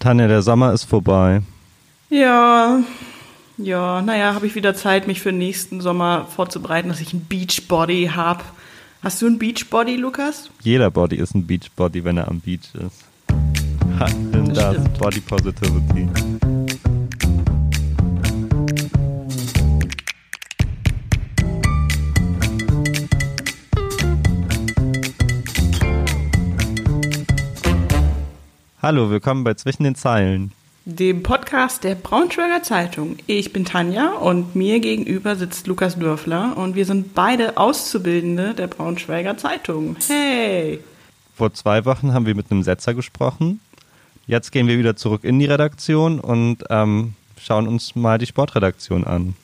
Tanja, der Sommer ist vorbei. Ja, ja, naja, habe ich wieder Zeit, mich für den nächsten Sommer vorzubereiten, dass ich ein Beachbody habe. Hast du ein Beachbody, Lukas? Jeder Body ist ein Beachbody, wenn er am Beach ist. Ha, das, das Body Positivity. Hallo, willkommen bei Zwischen den Zeilen. Dem Podcast der Braunschweiger Zeitung. Ich bin Tanja und mir gegenüber sitzt Lukas Dörfler und wir sind beide Auszubildende der Braunschweiger Zeitung. Hey! Vor zwei Wochen haben wir mit einem Setzer gesprochen. Jetzt gehen wir wieder zurück in die Redaktion und ähm, schauen uns mal die Sportredaktion an.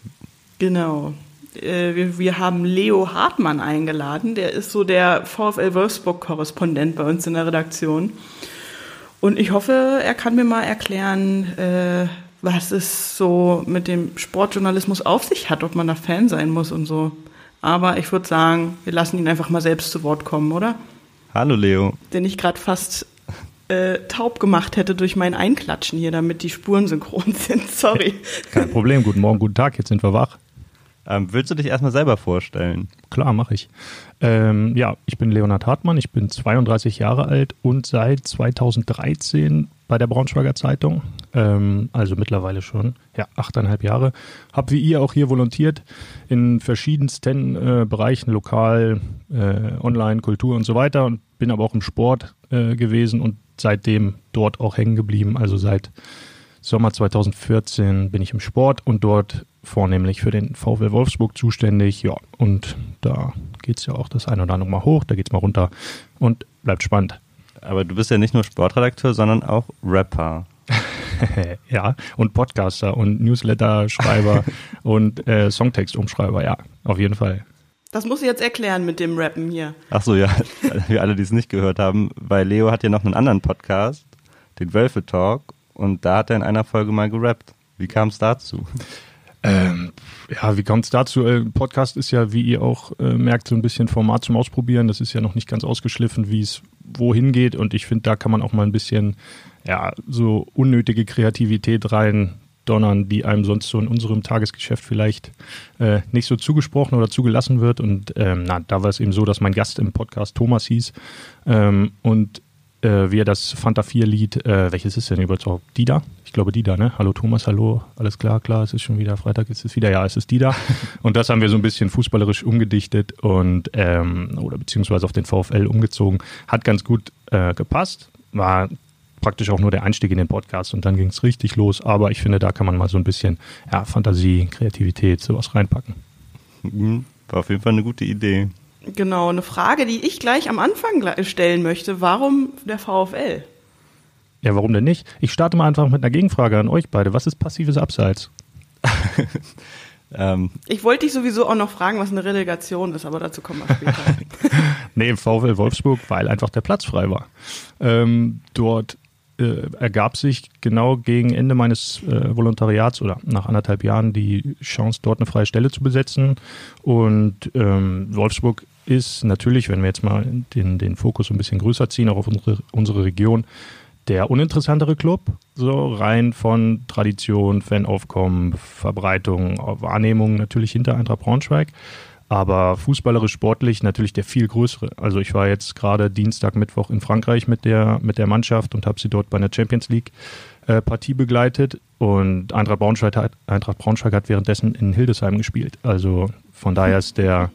Genau. Äh, wir, wir, haben Leo Hartmann eingeladen. Der ist so der VfL Wolfsburg-Korrespondent bei uns in der Redaktion. Und ich hoffe, er kann mir mal erklären, äh, was es so mit dem Sportjournalismus auf sich hat, ob man da Fan sein muss und so. Aber ich würde sagen, wir lassen ihn einfach mal selbst zu Wort kommen, oder? Hallo Leo. Den ich gerade fast äh, taub gemacht hätte durch mein Einklatschen hier, damit die Spuren synchron sind. Sorry. Kein Problem. Guten Morgen, guten Tag. Jetzt sind wir wach. Ähm, willst du dich erstmal selber vorstellen? Klar, mache ich. Ähm, ja, ich bin Leonhard Hartmann, ich bin 32 Jahre alt und seit 2013 bei der Braunschweiger Zeitung, ähm, also mittlerweile schon, ja, achteinhalb Jahre. Habe wie ihr auch hier volontiert in verschiedensten äh, Bereichen, lokal, äh, online, Kultur und so weiter und bin aber auch im Sport äh, gewesen und seitdem dort auch hängen geblieben, also seit Sommer 2014 bin ich im Sport und dort vornehmlich für den VW Wolfsburg zuständig. Ja, und da geht es ja auch das eine oder andere mal hoch, da geht es mal runter und bleibt spannend. Aber du bist ja nicht nur Sportredakteur, sondern auch Rapper. ja, und Podcaster und Newsletter-Schreiber und äh, Songtext-Umschreiber, ja, auf jeden Fall. Das muss ich jetzt erklären mit dem Rappen hier. Ach so, ja, für alle, die es nicht gehört haben, weil Leo hat ja noch einen anderen Podcast, den Wölfe Talk, und da hat er in einer Folge mal gerappt. Wie kam es dazu? Ähm, ja, wie kommt es dazu? Äh, Podcast ist ja, wie ihr auch äh, merkt, so ein bisschen Format zum Ausprobieren. Das ist ja noch nicht ganz ausgeschliffen, wie es wohin geht. Und ich finde, da kann man auch mal ein bisschen ja, so unnötige Kreativität rein donnern, die einem sonst so in unserem Tagesgeschäft vielleicht äh, nicht so zugesprochen oder zugelassen wird. Und ähm, na, da war es eben so, dass mein Gast im Podcast Thomas hieß ähm, und äh, wie er das Fanta 4 Lied, äh, welches ist denn überhaupt? Dida? Ich glaube Dida, ne? Hallo Thomas, hallo, alles klar, klar, es ist schon wieder Freitag, ist es wieder, ja, es ist Dida. und das haben wir so ein bisschen fußballerisch umgedichtet und, ähm, oder beziehungsweise auf den VfL umgezogen. Hat ganz gut äh, gepasst, war praktisch auch nur der Einstieg in den Podcast und dann ging es richtig los. Aber ich finde, da kann man mal so ein bisschen ja, Fantasie, Kreativität, sowas reinpacken. Mhm. War auf jeden Fall eine gute Idee. Genau, eine Frage, die ich gleich am Anfang stellen möchte. Warum der VfL? Ja, warum denn nicht? Ich starte mal einfach mit einer Gegenfrage an euch beide. Was ist passives Abseits? ähm. Ich wollte dich sowieso auch noch fragen, was eine Relegation ist, aber dazu kommen wir später. nee, VfL Wolfsburg, weil einfach der Platz frei war. Ähm, dort äh, ergab sich genau gegen Ende meines äh, Volontariats oder nach anderthalb Jahren die Chance, dort eine freie Stelle zu besetzen. Und ähm, Wolfsburg ist natürlich, wenn wir jetzt mal den, den Fokus ein bisschen größer ziehen, auch auf unsere, unsere Region, der uninteressantere Club, so rein von Tradition, Fanaufkommen, Verbreitung, Wahrnehmung natürlich hinter Eintracht Braunschweig. Aber fußballerisch sportlich natürlich der viel größere. Also ich war jetzt gerade Dienstag, Mittwoch in Frankreich mit der, mit der Mannschaft und habe sie dort bei einer Champions League äh, Partie begleitet. Und Eintracht Braunschweig, hat, Eintracht Braunschweig hat währenddessen in Hildesheim gespielt. Also von daher ist der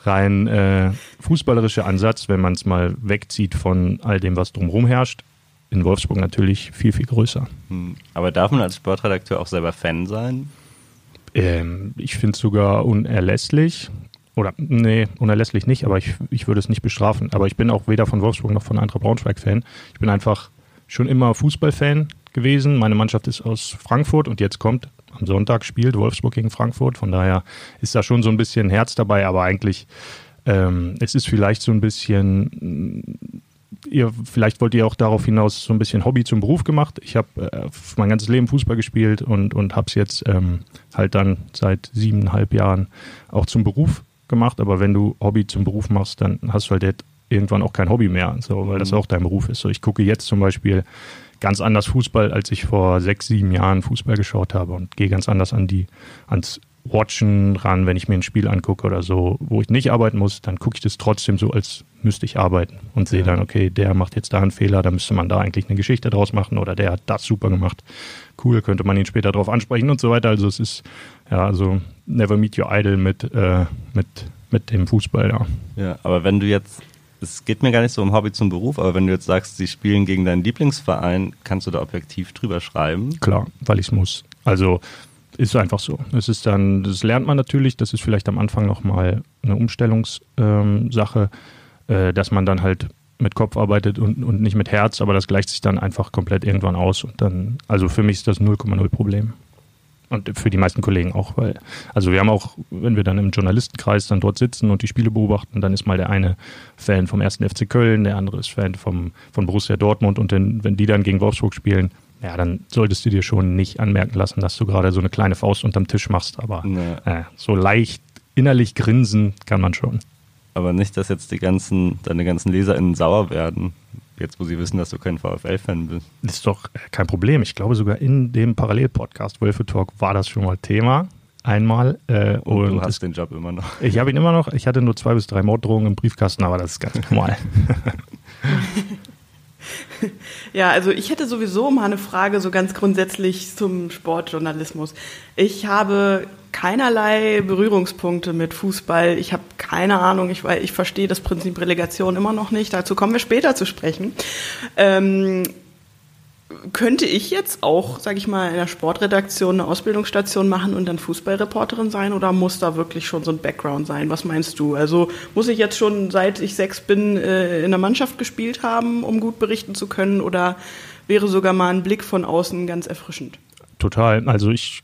rein äh, fußballerische Ansatz, wenn man es mal wegzieht von all dem, was drumherum herrscht, in Wolfsburg natürlich viel, viel größer. Hm. Aber darf man als Sportredakteur auch selber Fan sein? Ähm, ich finde es sogar unerlässlich. Oder, nee, unerlässlich nicht, aber ich, ich würde es nicht bestrafen. Aber ich bin auch weder von Wolfsburg noch von Eintracht Braunschweig Fan. Ich bin einfach schon immer Fußballfan gewesen. Meine Mannschaft ist aus Frankfurt und jetzt kommt am Sonntag spielt Wolfsburg gegen Frankfurt. Von daher ist da schon so ein bisschen Herz dabei, aber eigentlich ähm, es ist vielleicht so ein bisschen ihr, vielleicht wollt ihr auch darauf hinaus so ein bisschen Hobby zum Beruf gemacht. Ich habe äh, mein ganzes Leben Fußball gespielt und, und habe es jetzt ähm, halt dann seit siebeneinhalb Jahren auch zum Beruf gemacht. Aber wenn du Hobby zum Beruf machst, dann hast du halt irgendwann auch kein Hobby mehr, so, weil das mhm. auch dein Beruf ist. So, ich gucke jetzt zum Beispiel ganz anders Fußball, als ich vor sechs, sieben Jahren Fußball geschaut habe und gehe ganz anders an die, ans Watchen ran, wenn ich mir ein Spiel angucke oder so, wo ich nicht arbeiten muss, dann gucke ich das trotzdem so, als müsste ich arbeiten und sehe dann, okay, der macht jetzt da einen Fehler, da müsste man da eigentlich eine Geschichte draus machen oder der hat das super gemacht. Cool, könnte man ihn später drauf ansprechen und so weiter. Also es ist, ja, also never meet your idol mit, äh, mit, mit dem Fußball, ja. Ja, aber wenn du jetzt, es geht mir gar nicht so um Hobby zum Beruf, aber wenn du jetzt sagst, sie spielen gegen deinen Lieblingsverein, kannst du da objektiv drüber schreiben? Klar, weil ich es muss. Also ist einfach so. Es ist dann, das lernt man natürlich, das ist vielleicht am Anfang nochmal eine Umstellungssache, ähm, äh, dass man dann halt mit Kopf arbeitet und, und nicht mit Herz, aber das gleicht sich dann einfach komplett irgendwann aus und dann, also für mich ist das 0,0 Problem. Und für die meisten Kollegen auch, weil, also wir haben auch, wenn wir dann im Journalistenkreis dann dort sitzen und die Spiele beobachten, dann ist mal der eine Fan vom ersten FC Köln, der andere ist Fan vom, von Borussia Dortmund und den, wenn die dann gegen Wolfsburg spielen, ja, dann solltest du dir schon nicht anmerken lassen, dass du gerade so eine kleine Faust unterm Tisch machst. Aber äh, so leicht innerlich grinsen kann man schon. Aber nicht, dass jetzt die ganzen, deine ganzen LeserInnen sauer werden, jetzt wo sie wissen, dass du kein VfL-Fan bist. Das ist doch äh, kein Problem. Ich glaube sogar in dem Parallel-Podcast Wölfe Talk war das schon mal Thema. Einmal. Äh, und, und, du hast den Job immer noch. Ich habe ihn immer noch. Ich hatte nur zwei bis drei Morddrohungen im Briefkasten, aber das ist ganz normal. Ja, also ich hätte sowieso mal eine Frage so ganz grundsätzlich zum Sportjournalismus. Ich habe keinerlei Berührungspunkte mit Fußball. Ich habe keine Ahnung, ich, ich verstehe das Prinzip Relegation immer noch nicht. Dazu kommen wir später zu sprechen. Ähm, könnte ich jetzt auch, sage ich mal, in der Sportredaktion eine Ausbildungsstation machen und dann Fußballreporterin sein oder muss da wirklich schon so ein Background sein? Was meinst du? Also muss ich jetzt schon seit ich sechs bin äh, in der Mannschaft gespielt haben, um gut berichten zu können oder wäre sogar mal ein Blick von außen ganz erfrischend? Total. Also ich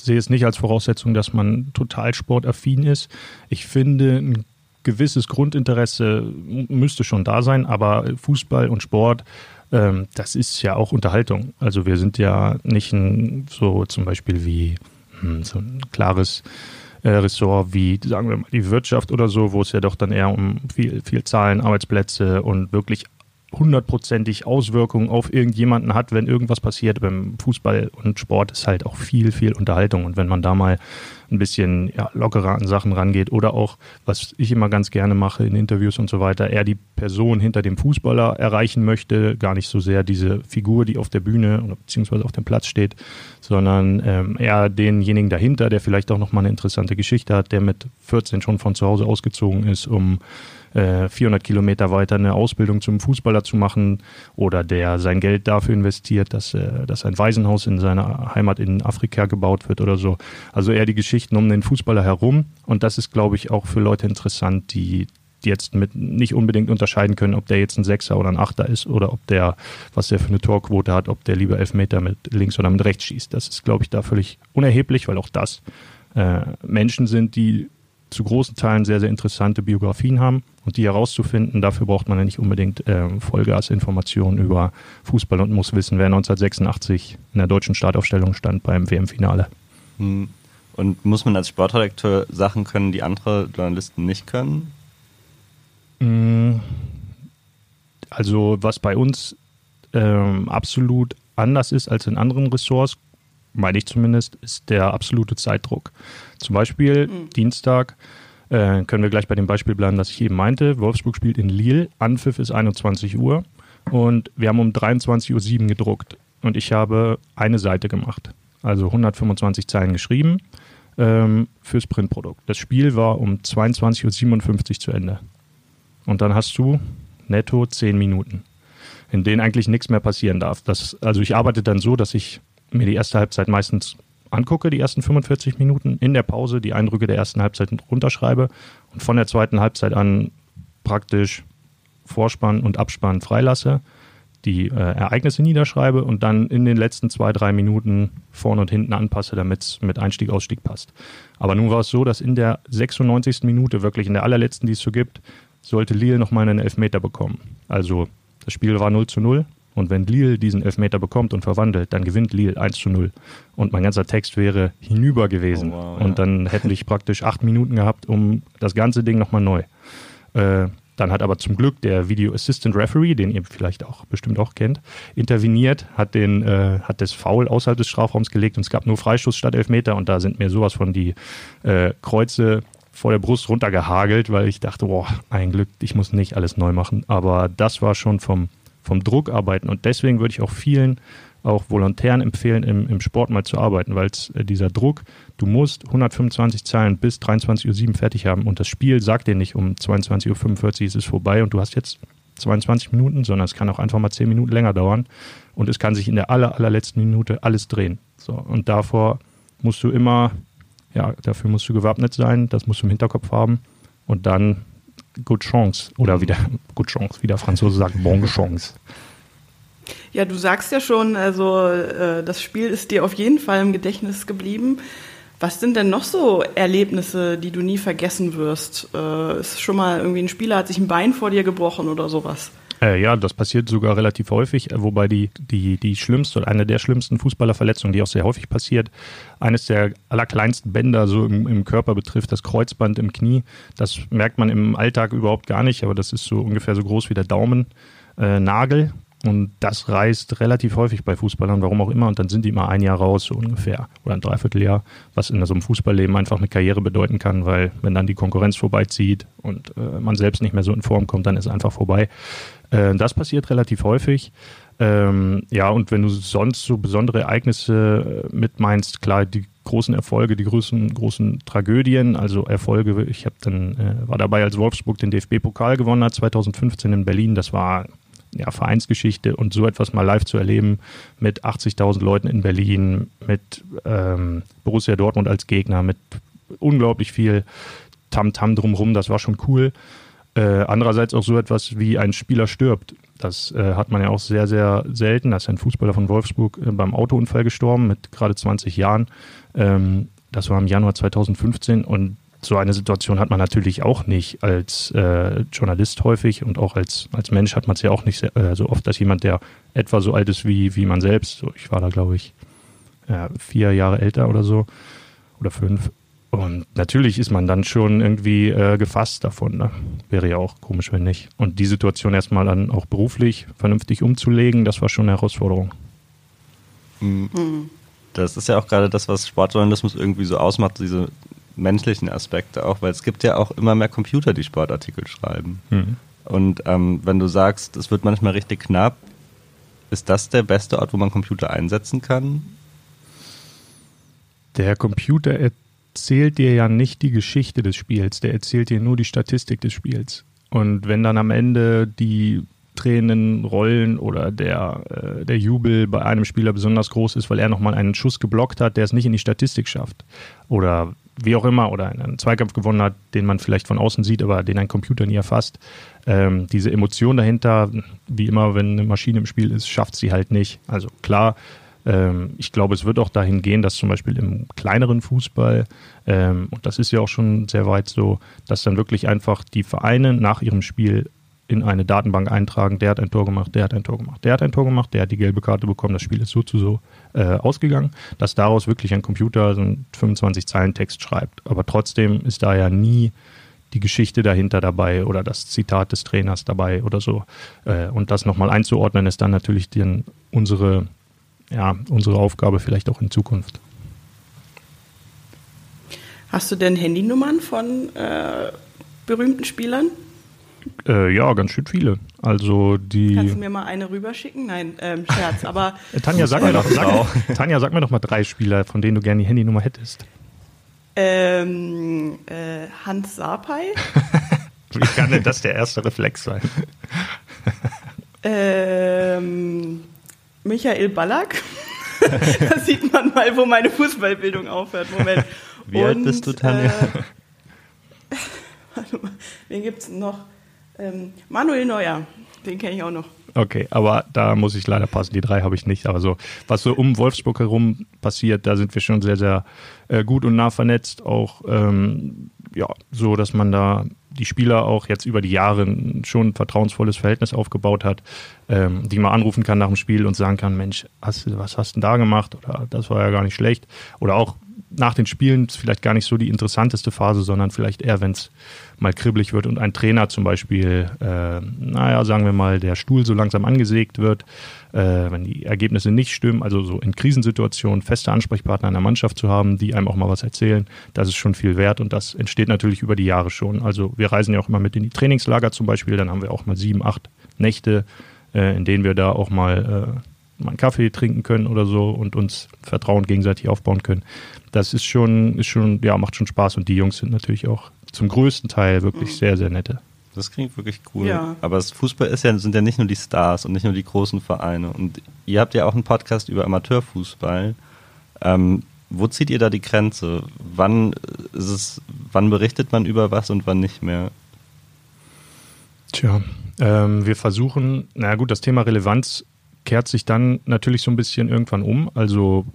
sehe es nicht als Voraussetzung, dass man total sportaffin ist. Ich finde, ein gewisses Grundinteresse müsste schon da sein, aber Fußball und Sport ähm, das ist ja auch Unterhaltung. Also wir sind ja nicht ein, so zum Beispiel wie hm, so ein klares äh, Ressort wie, sagen wir mal, die Wirtschaft oder so, wo es ja doch dann eher um viel, viel Zahlen, Arbeitsplätze und wirklich hundertprozentig Auswirkungen auf irgendjemanden hat, wenn irgendwas passiert. Beim Fußball und Sport ist halt auch viel, viel Unterhaltung. Und wenn man da mal ein bisschen ja, lockerer an Sachen rangeht oder auch, was ich immer ganz gerne mache in Interviews und so weiter, eher die Person hinter dem Fußballer erreichen möchte, gar nicht so sehr diese Figur, die auf der Bühne beziehungsweise auf dem Platz steht, sondern ähm, eher denjenigen dahinter, der vielleicht auch nochmal eine interessante Geschichte hat, der mit 14 schon von zu Hause ausgezogen ist, um 400 äh, Kilometer weiter eine Ausbildung zum Fußballer zu machen oder der sein Geld dafür investiert, dass, äh, dass ein Waisenhaus in seiner Heimat in Afrika gebaut wird oder so. Also eher die Geschichten um den Fußballer herum. Und das ist, glaube ich, auch für Leute interessant, die jetzt mit nicht unbedingt unterscheiden können, ob der jetzt ein Sechser oder ein Achter ist oder ob der, was der für eine Torquote hat, ob der lieber Elfmeter mit links oder mit rechts schießt. Das ist, glaube ich, da völlig unerheblich, weil auch das äh, Menschen sind, die zu großen Teilen sehr, sehr interessante Biografien haben. Und die herauszufinden, dafür braucht man ja nicht unbedingt äh, Vollgasinformationen über Fußball und muss wissen, wer 1986 in der deutschen Startaufstellung stand beim WM-Finale. Hm. Und muss man als Sportredakteur Sachen können, die andere Journalisten nicht können? Hm. Also was bei uns ähm, absolut anders ist als in anderen Ressorts, meine ich zumindest, ist der absolute Zeitdruck. Zum Beispiel mhm. Dienstag äh, können wir gleich bei dem Beispiel bleiben, das ich eben meinte. Wolfsburg spielt in Lille, Anpfiff ist 21 Uhr und wir haben um 23.07 Uhr gedruckt und ich habe eine Seite gemacht, also 125 Zeilen geschrieben ähm, fürs Printprodukt. Das Spiel war um 22.57 Uhr zu Ende. Und dann hast du netto 10 Minuten, in denen eigentlich nichts mehr passieren darf. Das, also ich arbeite dann so, dass ich mir die erste Halbzeit meistens angucke, die ersten 45 Minuten, in der Pause die Eindrücke der ersten Halbzeit runterschreibe und von der zweiten Halbzeit an praktisch Vorspann und Abspann freilasse, die äh, Ereignisse niederschreibe und dann in den letzten zwei, drei Minuten vorne und hinten anpasse, damit es mit Einstieg, Ausstieg passt. Aber nun war es so, dass in der 96. Minute, wirklich in der allerletzten, die es so gibt, sollte Lille nochmal einen Elfmeter bekommen. Also das Spiel war 0 zu 0 und wenn Lille diesen Elfmeter bekommt und verwandelt, dann gewinnt Lille 1 zu 0. Und mein ganzer Text wäre hinüber gewesen. Oh, wow, und ja. dann hätte ich praktisch acht Minuten gehabt, um das ganze Ding nochmal neu. Äh, Dann hat aber zum Glück der Video Assistant Referee, den ihr vielleicht auch bestimmt auch kennt, interveniert, hat den äh, hat das Foul außerhalb des Strafraums gelegt und es gab nur Freistoß statt Elfmeter und da sind mir sowas von die äh, Kreuze vor der Brust runtergehagelt, weil ich dachte, boah, ein Glück, ich muss nicht alles neu machen. Aber das war schon vom, vom Druck arbeiten und deswegen würde ich auch vielen auch Volontären empfehlen, im, im Sport mal zu arbeiten, weil äh, dieser Druck, du musst 125 Zeilen bis 23.07 Uhr fertig haben und das Spiel sagt dir nicht, um 22.45 Uhr ist es vorbei und du hast jetzt 22 Minuten, sondern es kann auch einfach mal 10 Minuten länger dauern und es kann sich in der aller, allerletzten Minute alles drehen. So, und davor musst du immer, ja, dafür musst du gewappnet sein, das musst du im Hinterkopf haben und dann good chance oder wieder good chance, wie der Franzose sagt, bonne chance. Ja, du sagst ja schon, also äh, das Spiel ist dir auf jeden Fall im Gedächtnis geblieben. Was sind denn noch so Erlebnisse, die du nie vergessen wirst? Äh, ist schon mal irgendwie ein Spieler hat sich ein Bein vor dir gebrochen oder sowas? Äh, ja, das passiert sogar relativ häufig, äh, wobei die, die, die schlimmste oder eine der schlimmsten Fußballerverletzungen, die auch sehr häufig passiert, eines der allerkleinsten Bänder so im, im Körper betrifft, das Kreuzband im Knie. Das merkt man im Alltag überhaupt gar nicht, aber das ist so ungefähr so groß wie der Daumennagel. Äh, und das reißt relativ häufig bei Fußballern, warum auch immer. Und dann sind die mal ein Jahr raus, so ungefähr. Oder ein Dreivierteljahr, was in so einem Fußballleben einfach eine Karriere bedeuten kann, weil wenn dann die Konkurrenz vorbeizieht und äh, man selbst nicht mehr so in Form kommt, dann ist es einfach vorbei. Äh, das passiert relativ häufig. Ähm, ja, und wenn du sonst so besondere Ereignisse äh, mit meinst, klar, die großen Erfolge, die großen, großen Tragödien, also Erfolge, ich habe dann, äh, war dabei, als Wolfsburg den DFB-Pokal gewonnen hat, 2015 in Berlin, das war ja, Vereinsgeschichte und so etwas mal live zu erleben mit 80.000 Leuten in Berlin, mit ähm, Borussia Dortmund als Gegner, mit unglaublich viel Tamtam -Tam drumherum, das war schon cool. Äh, andererseits auch so etwas wie ein Spieler stirbt. Das äh, hat man ja auch sehr, sehr selten. Da ist ein Fußballer von Wolfsburg äh, beim Autounfall gestorben mit gerade 20 Jahren. Ähm, das war im Januar 2015 und so eine Situation hat man natürlich auch nicht als äh, Journalist häufig und auch als, als Mensch hat man es ja auch nicht sehr, äh, so oft, dass jemand, der etwa so alt ist wie, wie man selbst, so, ich war da glaube ich ja, vier Jahre älter oder so oder fünf. Und natürlich ist man dann schon irgendwie äh, gefasst davon. Ne? Wäre ja auch komisch, wenn nicht. Und die Situation erstmal dann auch beruflich vernünftig umzulegen, das war schon eine Herausforderung. Mhm. Das ist ja auch gerade das, was Sportjournalismus irgendwie so ausmacht, diese menschlichen Aspekte auch, weil es gibt ja auch immer mehr Computer, die Sportartikel schreiben. Mhm. Und ähm, wenn du sagst, es wird manchmal richtig knapp, ist das der beste Ort, wo man Computer einsetzen kann? Der Computer erzählt dir ja nicht die Geschichte des Spiels, der erzählt dir nur die Statistik des Spiels. Und wenn dann am Ende die Tränen rollen oder der, äh, der Jubel bei einem Spieler besonders groß ist, weil er nochmal einen Schuss geblockt hat, der es nicht in die Statistik schafft. Oder wie auch immer, oder einen Zweikampf gewonnen hat, den man vielleicht von außen sieht, aber den ein Computer nie erfasst. Ähm, diese Emotion dahinter, wie immer, wenn eine Maschine im Spiel ist, schafft sie halt nicht. Also klar, ähm, ich glaube, es wird auch dahin gehen, dass zum Beispiel im kleineren Fußball, ähm, und das ist ja auch schon sehr weit so, dass dann wirklich einfach die Vereine nach ihrem Spiel in eine Datenbank eintragen, der hat ein Tor gemacht, der hat ein Tor gemacht, der hat ein Tor gemacht, der hat die gelbe Karte bekommen, das Spiel ist so zu so äh, ausgegangen, dass daraus wirklich ein Computer so einen 25 Zeilen Text schreibt. Aber trotzdem ist da ja nie die Geschichte dahinter dabei oder das Zitat des Trainers dabei oder so. Äh, und das nochmal einzuordnen, ist dann natürlich den, unsere, ja, unsere Aufgabe vielleicht auch in Zukunft. Hast du denn Handynummern von äh, berühmten Spielern? Äh, ja, ganz schön viele. Also die. Kannst du mir mal eine rüberschicken? Nein, ähm, Scherz. Aber äh, Tanja, sag mir doch, sag, Tanja, sag mir doch mal drei Spieler, von denen du gerne die Handynummer hättest. Ähm, äh, Hans Sapai. Wie kann denn das der erste Reflex sein? ähm, Michael Ballack. da sieht man mal, wo meine Fußballbildung aufhört. Moment. Wie Und, alt bist du, Tanja? Äh, warte mal, wen gibt's noch? Ähm, Manuel Neuer, den kenne ich auch noch. Okay, aber da muss ich leider passen. Die drei habe ich nicht. Aber so, was so um Wolfsburg herum passiert, da sind wir schon sehr, sehr äh, gut und nah vernetzt. Auch ähm, ja, so, dass man da die Spieler auch jetzt über die Jahre schon ein vertrauensvolles Verhältnis aufgebaut hat, ähm, die man anrufen kann nach dem Spiel und sagen kann, Mensch, hast, was hast du denn da gemacht? Oder das war ja gar nicht schlecht. Oder auch nach den Spielen vielleicht gar nicht so die interessanteste Phase, sondern vielleicht eher, wenn es mal kribbelig wird und ein Trainer zum Beispiel, äh, naja, sagen wir mal, der Stuhl so langsam angesägt wird, äh, wenn die Ergebnisse nicht stimmen, also so in Krisensituationen feste Ansprechpartner in der Mannschaft zu haben, die einem auch mal was erzählen, das ist schon viel wert und das entsteht natürlich über die Jahre schon. Also wir reisen ja auch immer mit in die Trainingslager zum Beispiel, dann haben wir auch mal sieben, acht Nächte, äh, in denen wir da auch mal äh, mal einen Kaffee trinken können oder so und uns Vertrauen gegenseitig aufbauen können. Das ist schon, ist schon, ja, macht schon Spaß und die Jungs sind natürlich auch zum größten Teil wirklich mhm. sehr, sehr nette. Das klingt wirklich cool. Ja. Aber das Fußball ist ja, sind ja nicht nur die Stars und nicht nur die großen Vereine. Und ihr habt ja auch einen Podcast über Amateurfußball. Ähm, wo zieht ihr da die Grenze? Wann ist es, wann berichtet man über was und wann nicht mehr? Tja, ähm, wir versuchen, naja gut, das Thema Relevanz kehrt sich dann natürlich so ein bisschen irgendwann um. Also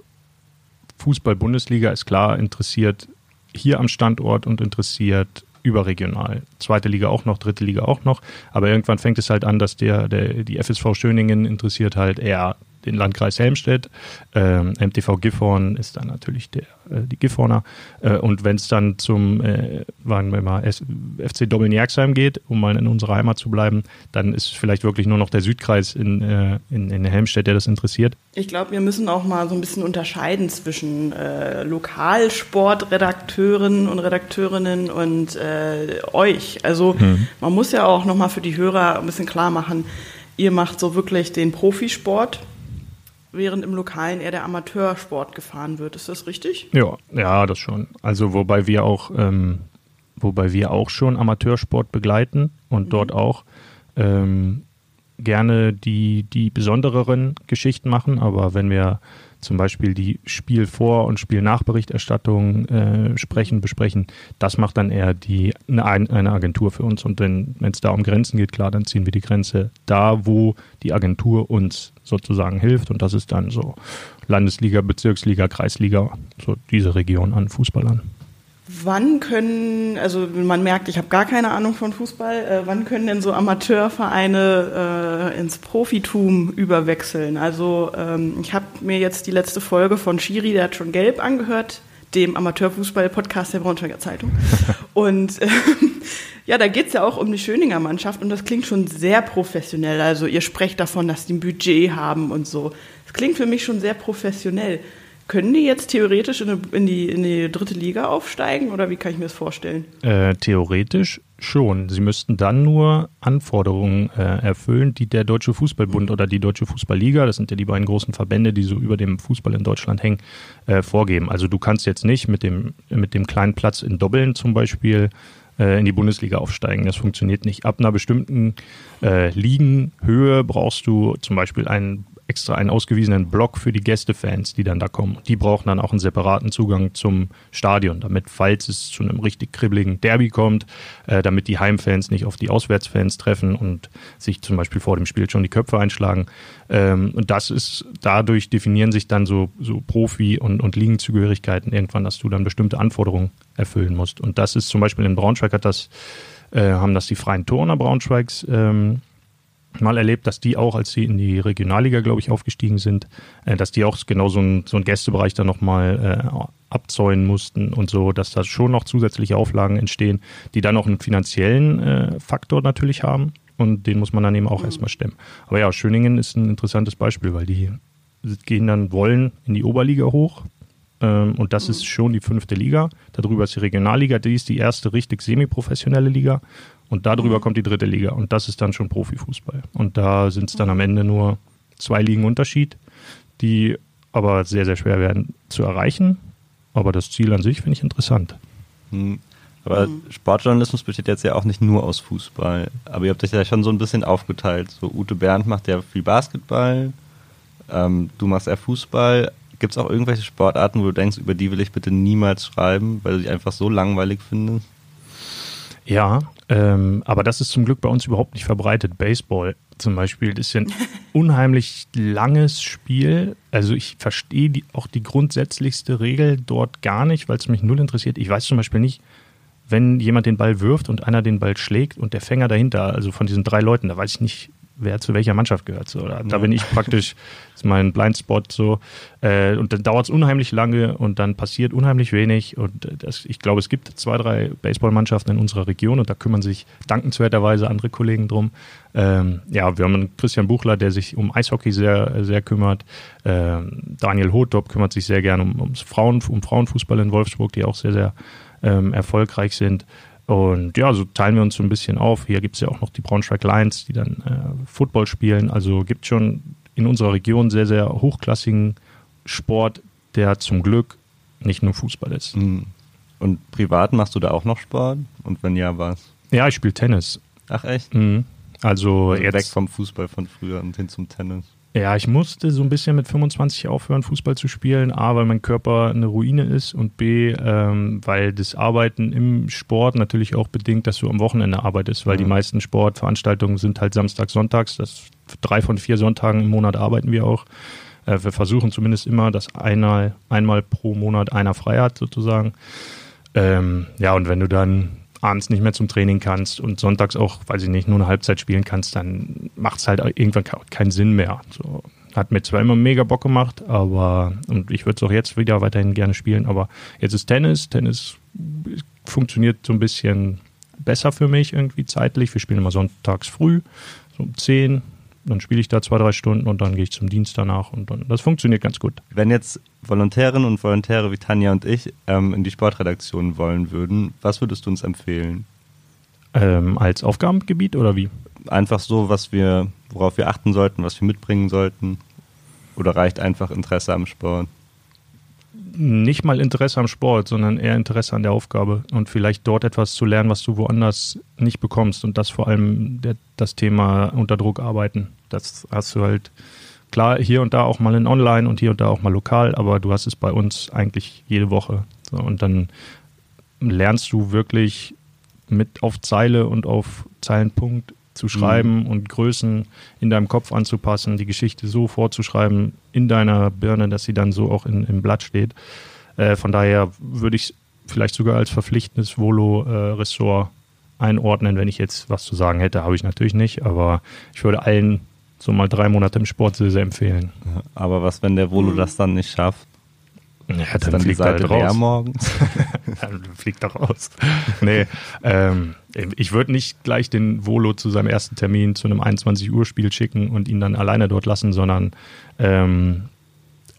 Fußball-Bundesliga ist klar interessiert hier am Standort und interessiert überregional. Zweite Liga auch noch, dritte Liga auch noch. Aber irgendwann fängt es halt an, dass der, der die FSV Schöningen interessiert halt eher den Landkreis Helmstedt. Ähm, MTV Gifhorn ist dann natürlich der, äh, die Gifhorner. Äh, und wenn es dann zum, äh, waren wir mal, S FC Dobbelnjerksheim geht, um mal in unserer Heimat zu bleiben, dann ist vielleicht wirklich nur noch der Südkreis in, äh, in, in Helmstedt, der das interessiert. Ich glaube, wir müssen auch mal so ein bisschen unterscheiden zwischen äh, Lokalsportredakteuren und Redakteurinnen und äh, euch. Also hm. man muss ja auch nochmal für die Hörer ein bisschen klar machen, ihr macht so wirklich den Profisport während im Lokalen eher der Amateursport gefahren wird. Ist das richtig? Ja, ja, das schon. Also wobei wir auch, ähm, wobei wir auch schon Amateursport begleiten und mhm. dort auch ähm, gerne die, die besondereren Geschichten machen. Aber wenn wir zum Beispiel die Spielvor- und Spielnachberichterstattung äh, sprechen, besprechen. Das macht dann eher die, eine, eine Agentur für uns. Und wenn es da um Grenzen geht, klar, dann ziehen wir die Grenze da, wo die Agentur uns sozusagen hilft. Und das ist dann so Landesliga, Bezirksliga, Kreisliga, so diese Region an Fußballern. Wann können, also man merkt, ich habe gar keine Ahnung von Fußball, äh, wann können denn so Amateurvereine äh, ins Profitum überwechseln? Also ähm, ich habe mir jetzt die letzte Folge von Schiri, der hat schon gelb angehört, dem Amateurfußball-Podcast der Braunschweiger Zeitung. Und äh, ja, da geht es ja auch um die Schöninger Mannschaft und das klingt schon sehr professionell. Also ihr sprecht davon, dass die ein Budget haben und so. Das klingt für mich schon sehr professionell. Können die jetzt theoretisch in, in, die, in die dritte Liga aufsteigen oder wie kann ich mir das vorstellen? Äh, theoretisch schon. Sie müssten dann nur Anforderungen äh, erfüllen, die der Deutsche Fußballbund oder die Deutsche Fußballliga, das sind ja die beiden großen Verbände, die so über dem Fußball in Deutschland hängen, äh, vorgeben. Also du kannst jetzt nicht mit dem, mit dem kleinen Platz in Doppeln zum Beispiel äh, in die Bundesliga aufsteigen. Das funktioniert nicht. Ab einer bestimmten äh, Ligenhöhe brauchst du zum Beispiel einen extra einen ausgewiesenen Block für die Gästefans, die dann da kommen. Die brauchen dann auch einen separaten Zugang zum Stadion, damit, falls es zu einem richtig kribbeligen Derby kommt, äh, damit die Heimfans nicht auf die Auswärtsfans treffen und sich zum Beispiel vor dem Spiel schon die Köpfe einschlagen. Ähm, und das ist, dadurch definieren sich dann so, so Profi- und, und Ligenzugehörigkeiten irgendwann, dass du dann bestimmte Anforderungen erfüllen musst. Und das ist zum Beispiel in Braunschweig hat das, äh, haben das die Freien Turner Braunschweigs ähm, mal erlebt, dass die auch, als sie in die Regionalliga, glaube ich, aufgestiegen sind, äh, dass die auch genau so einen so Gästebereich dann nochmal äh, abzäunen mussten und so, dass da schon noch zusätzliche Auflagen entstehen, die dann auch einen finanziellen äh, Faktor natürlich haben und den muss man dann eben auch mhm. erstmal stemmen. Aber ja, Schöningen ist ein interessantes Beispiel, weil die gehen dann wollen in die Oberliga hoch ähm, und das mhm. ist schon die fünfte Liga. Darüber ist die Regionalliga, die ist die erste richtig semi-professionelle Liga und darüber mhm. kommt die dritte Liga. Und das ist dann schon Profifußball. Und da sind es dann am Ende nur zwei Ligen Unterschied, die aber sehr, sehr schwer werden zu erreichen. Aber das Ziel an sich finde ich interessant. Hm. Aber mhm. Sportjournalismus besteht jetzt ja auch nicht nur aus Fußball. Aber ihr habt euch ja schon so ein bisschen aufgeteilt. So Ute Bernd macht ja viel Basketball, ähm, du machst eher Fußball. Gibt es auch irgendwelche Sportarten, wo du denkst, über die will ich bitte niemals schreiben, weil du dich einfach so langweilig findest? Ja, ähm, aber das ist zum Glück bei uns überhaupt nicht verbreitet. Baseball zum Beispiel das ist ja ein unheimlich langes Spiel. Also ich verstehe die, auch die grundsätzlichste Regel dort gar nicht, weil es mich null interessiert. Ich weiß zum Beispiel nicht, wenn jemand den Ball wirft und einer den Ball schlägt und der Fänger dahinter, also von diesen drei Leuten, da weiß ich nicht, wer zu welcher Mannschaft gehört. So, da, da bin ich praktisch, ist mein Blindspot so. Äh, und dann dauert es unheimlich lange und dann passiert unheimlich wenig. Und äh, das, ich glaube, es gibt zwei, drei Baseballmannschaften in unserer Region und da kümmern sich dankenswerterweise andere Kollegen drum. Ähm, ja, wir haben einen Christian Buchler, der sich um Eishockey sehr, sehr kümmert. Ähm, Daniel Hotop kümmert sich sehr gerne um, ums Frauen, um Frauenfußball in Wolfsburg, die auch sehr, sehr ähm, erfolgreich sind. Und ja, so teilen wir uns so ein bisschen auf. Hier gibt es ja auch noch die Braunschweig Lions, die dann äh, Football spielen. Also gibt schon in unserer Region sehr, sehr hochklassigen Sport, der zum Glück nicht nur Fußball ist. Mhm. Und privat machst du da auch noch Sport? Und wenn ja, was? Ja, ich spiele Tennis. Ach echt? Mhm. Also, also jetzt weg vom Fußball von früher und hin zum Tennis. Ja, ich musste so ein bisschen mit 25 aufhören, Fußball zu spielen. A, weil mein Körper eine Ruine ist und B, ähm, weil das Arbeiten im Sport natürlich auch bedingt, dass du am Wochenende arbeitest, weil ja. die meisten Sportveranstaltungen sind halt Samstag, Sonntags. Das drei von vier Sonntagen im Monat arbeiten wir auch. Äh, wir versuchen zumindest immer, dass einmal, einmal pro Monat einer frei hat, sozusagen. Ähm, ja, und wenn du dann abends nicht mehr zum Training kannst und sonntags auch, weiß ich nicht, nur eine Halbzeit spielen kannst, dann macht es halt irgendwann keinen Sinn mehr. So, hat mir zwar immer mega Bock gemacht, aber und ich würde es auch jetzt wieder weiterhin gerne spielen, aber jetzt ist Tennis. Tennis funktioniert so ein bisschen besser für mich irgendwie zeitlich. Wir spielen immer sonntags früh, so um 10, dann spiele ich da zwei, drei Stunden und dann gehe ich zum Dienst danach und dann, das funktioniert ganz gut. Wenn jetzt Volontärinnen und Volontäre wie Tanja und ich ähm, in die Sportredaktion wollen würden, was würdest du uns empfehlen? Ähm, als Aufgabengebiet oder wie? Einfach so, was wir, worauf wir achten sollten, was wir mitbringen sollten. Oder reicht einfach Interesse am Sport? Nicht mal Interesse am Sport, sondern eher Interesse an der Aufgabe und vielleicht dort etwas zu lernen, was du woanders nicht bekommst. Und das vor allem der, das Thema unter Druck arbeiten. Das hast du halt klar hier und da auch mal in Online und hier und da auch mal lokal, aber du hast es bei uns eigentlich jede Woche. So, und dann lernst du wirklich mit auf Zeile und auf Zeilenpunkt zu schreiben mhm. und Größen in deinem Kopf anzupassen, die Geschichte so vorzuschreiben in deiner Birne, dass sie dann so auch in, im Blatt steht. Äh, von daher würde ich vielleicht sogar als verpflichtendes Volo-Ressort äh, einordnen, wenn ich jetzt was zu sagen hätte. Habe ich natürlich nicht, aber ich würde allen so mal drei Monate im Sport sehr, sehr empfehlen. aber was, wenn der Volo mhm. das dann nicht schafft? Ja, dann, dann fliegt er halt raus. morgens. dann fliegt er raus. Nee, ähm, ich würde nicht gleich den Volo zu seinem ersten Termin zu einem 21 Uhr Spiel schicken und ihn dann alleine dort lassen, sondern ähm,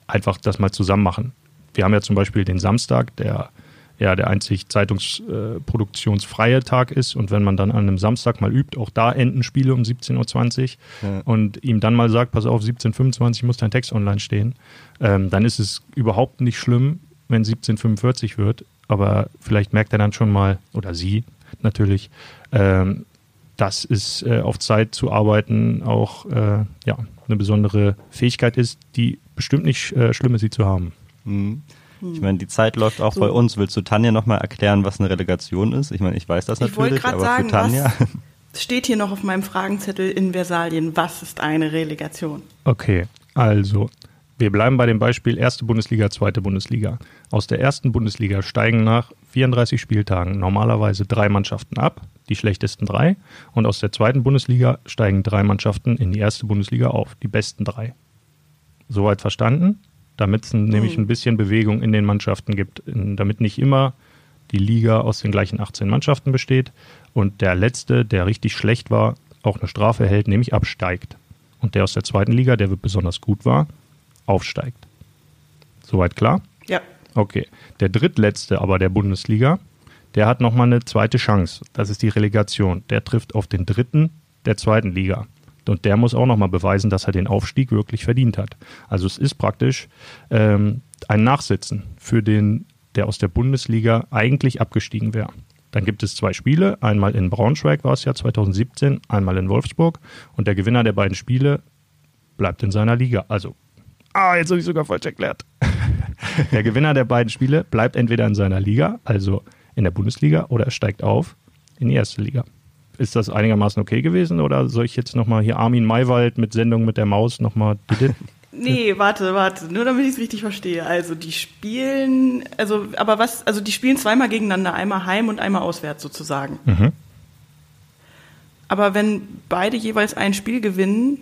einfach das mal zusammen machen. Wir haben ja zum Beispiel den Samstag, der ja der einzig zeitungsproduktionsfreie Tag ist. Und wenn man dann an einem Samstag mal übt, auch da enden Spiele um 17.20 Uhr ja. und ihm dann mal sagt, pass auf, 17.25 Uhr muss dein Text online stehen, ähm, dann ist es überhaupt nicht schlimm, wenn 17.45 Uhr wird. Aber vielleicht merkt er dann schon mal, oder sie natürlich, ähm, dass es äh, auf Zeit zu arbeiten auch äh, ja, eine besondere Fähigkeit ist, die bestimmt nicht äh, schlimm ist, sie zu haben. Mhm. Ich meine, die Zeit läuft auch so. bei uns. Willst du Tanja nochmal erklären, was eine Relegation ist? Ich meine, ich weiß das ich natürlich, aber sagen, für Tanja. steht hier noch auf meinem Fragenzettel in Versalien, was ist eine Relegation? Okay, also wir bleiben bei dem Beispiel erste Bundesliga, zweite Bundesliga. Aus der ersten Bundesliga steigen nach 34 Spieltagen normalerweise drei Mannschaften ab, die schlechtesten drei. Und aus der zweiten Bundesliga steigen drei Mannschaften in die erste Bundesliga auf, die besten drei. Soweit verstanden? damit es nämlich mhm. ein bisschen Bewegung in den Mannschaften gibt, damit nicht immer die Liga aus den gleichen 18 Mannschaften besteht und der letzte, der richtig schlecht war, auch eine Strafe erhält, nämlich absteigt. Und der aus der zweiten Liga, der besonders gut war, aufsteigt. Soweit klar? Ja. Okay. Der drittletzte aber der Bundesliga, der hat nochmal eine zweite Chance. Das ist die Relegation. Der trifft auf den dritten der zweiten Liga. Und der muss auch nochmal beweisen, dass er den Aufstieg wirklich verdient hat. Also es ist praktisch ähm, ein Nachsitzen für den, der aus der Bundesliga eigentlich abgestiegen wäre. Dann gibt es zwei Spiele. Einmal in Braunschweig war es ja 2017, einmal in Wolfsburg. Und der Gewinner der beiden Spiele bleibt in seiner Liga. Also, ah, jetzt habe ich sogar falsch erklärt. der Gewinner der beiden Spiele bleibt entweder in seiner Liga, also in der Bundesliga, oder er steigt auf in die erste Liga. Ist das einigermaßen okay gewesen oder soll ich jetzt nochmal hier Armin Maywald mit Sendung mit der Maus nochmal. nee, warte, warte, nur damit ich es richtig verstehe. Also die spielen, also aber was, also die spielen zweimal gegeneinander, einmal heim und einmal auswärts sozusagen. Mhm. Aber wenn beide jeweils ein Spiel gewinnen,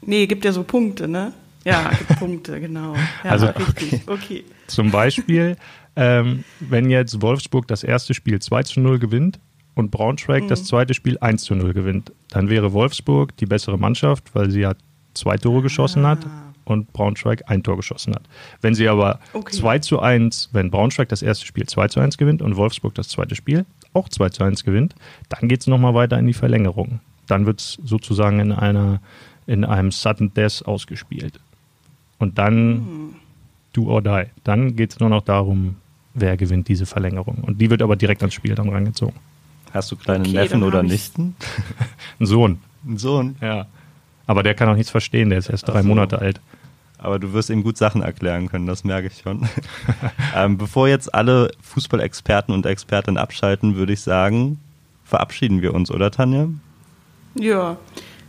nee, gibt ja so Punkte, ne? Ja, Punkte, genau. Ja, Also, richtig. Okay. Zum Beispiel, ähm, wenn jetzt Wolfsburg das erste Spiel 2 zu 0 gewinnt und Braunschweig das zweite Spiel 1 zu 0 gewinnt, dann wäre Wolfsburg die bessere Mannschaft, weil sie ja zwei Tore geschossen hat und Braunschweig ein Tor geschossen hat. Wenn sie aber Okay. 2 zu 1, wenn Braunschweig das erste Spiel 2 zu 1 gewinnt und Wolfsburg das zweite Spiel auch 2 zu 1 gewinnt, dann geht es nochmal weiter in die Verlängerung. Dann wird es sozusagen in einer in einem Sudden Death ausgespielt. Und dann do or die. Dann geht es nur noch darum, wer gewinnt diese Verlängerung. Und die wird aber direkt ans Spiel dann rangezogen. Hast du kleine Okay, Neffen oder. Nichten? Ein Sohn, Ein Sohn. ja. Aber der kann auch nichts verstehen, der ist erst drei so. Monate alt. Aber du wirst ihm gut Sachen erklären können, das merke ich schon. ähm, bevor jetzt alle Fußballexperten und Expertinnen abschalten, würde ich sagen, verabschieden wir uns, oder Tanja? Ja.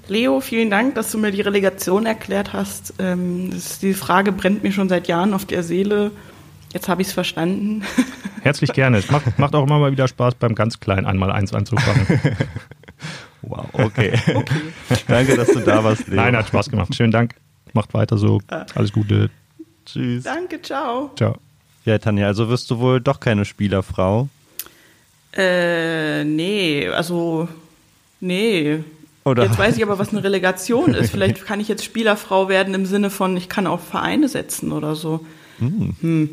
Leo, vielen Dank, dass du mir die Relegation erklärt hast. Ähm, das, die Frage brennt mir schon seit Jahren auf der Seele. Jetzt habe ich es verstanden. Herzlich gerne. Es macht, macht auch immer mal wieder Spaß, beim ganz Kleinen einmal eins anzufangen. Wow, okay. Danke, dass du da warst, Leo. Nein, hat Spaß gemacht. Schönen Dank. Macht weiter so. Alles Gute. Tschüss. Danke, ciao. Ciao. Ja, Tanja, also wirst du wohl doch keine Spielerfrau. Äh, nee, also, nee. Oder? Jetzt weiß ich aber, was eine Relegation ist. Vielleicht kann ich jetzt Spielerfrau werden im Sinne von, ich kann auf Vereine setzen oder so. Hm.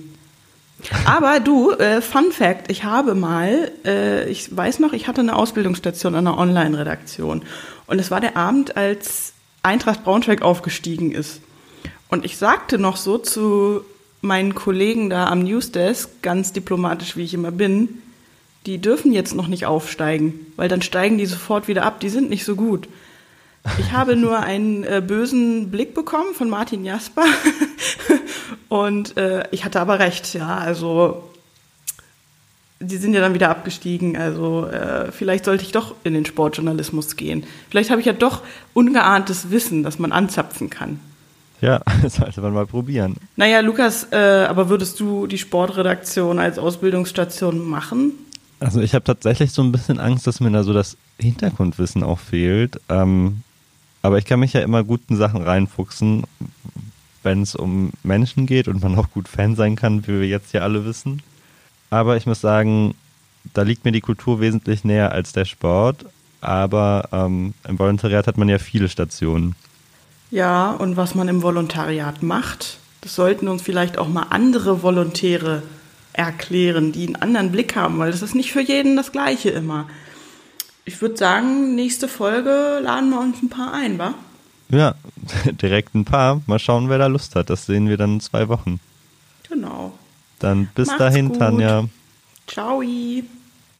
Aber du, äh, Fun Fact, ich habe mal, äh, ich weiß noch, ich hatte eine Ausbildungsstation an einer Online-Redaktion. Und es war der Abend, als Eintracht Braunschweig aufgestiegen ist. Und ich sagte noch so zu meinen Kollegen da am Newsdesk, ganz diplomatisch wie ich immer bin, die dürfen jetzt noch nicht aufsteigen, weil dann steigen die sofort wieder ab, die sind nicht so gut. Ich habe nur einen äh, bösen Blick bekommen von Martin Jasper und äh, ich hatte aber recht, ja, also die sind ja dann wieder abgestiegen, also äh, vielleicht sollte ich doch in den Sportjournalismus gehen. Vielleicht habe ich ja doch ungeahntes Wissen, das man anzapfen kann. Ja, das sollte man mal probieren. Naja, Lukas, äh, aber würdest du die Sportredaktion als Ausbildungsstation machen? Also ich habe tatsächlich so ein bisschen Angst, dass mir da so das Hintergrundwissen auch fehlt. Ähm, aber ich kann mich ja immer guten Sachen reinfuchsen, wenn es um Menschen geht und man auch gut Fan sein kann, wie wir jetzt ja alle wissen. Aber ich muss sagen, da liegt mir die Kultur wesentlich näher als der Sport. Aber ähm, im Volontariat hat man ja viele Stationen. Ja, und was man im Volontariat macht, das sollten uns vielleicht auch mal andere Volontäre erklären, die einen anderen Blick haben, weil das ist nicht für jeden das Gleiche immer. Ich würde sagen, nächste Folge laden wir uns ein paar ein, wa? Ja, direkt ein paar. Mal schauen, wer da Lust hat. Das sehen wir dann in zwei Wochen. Genau. Dann bis Macht's dahin, gut. Tanja. Ciao.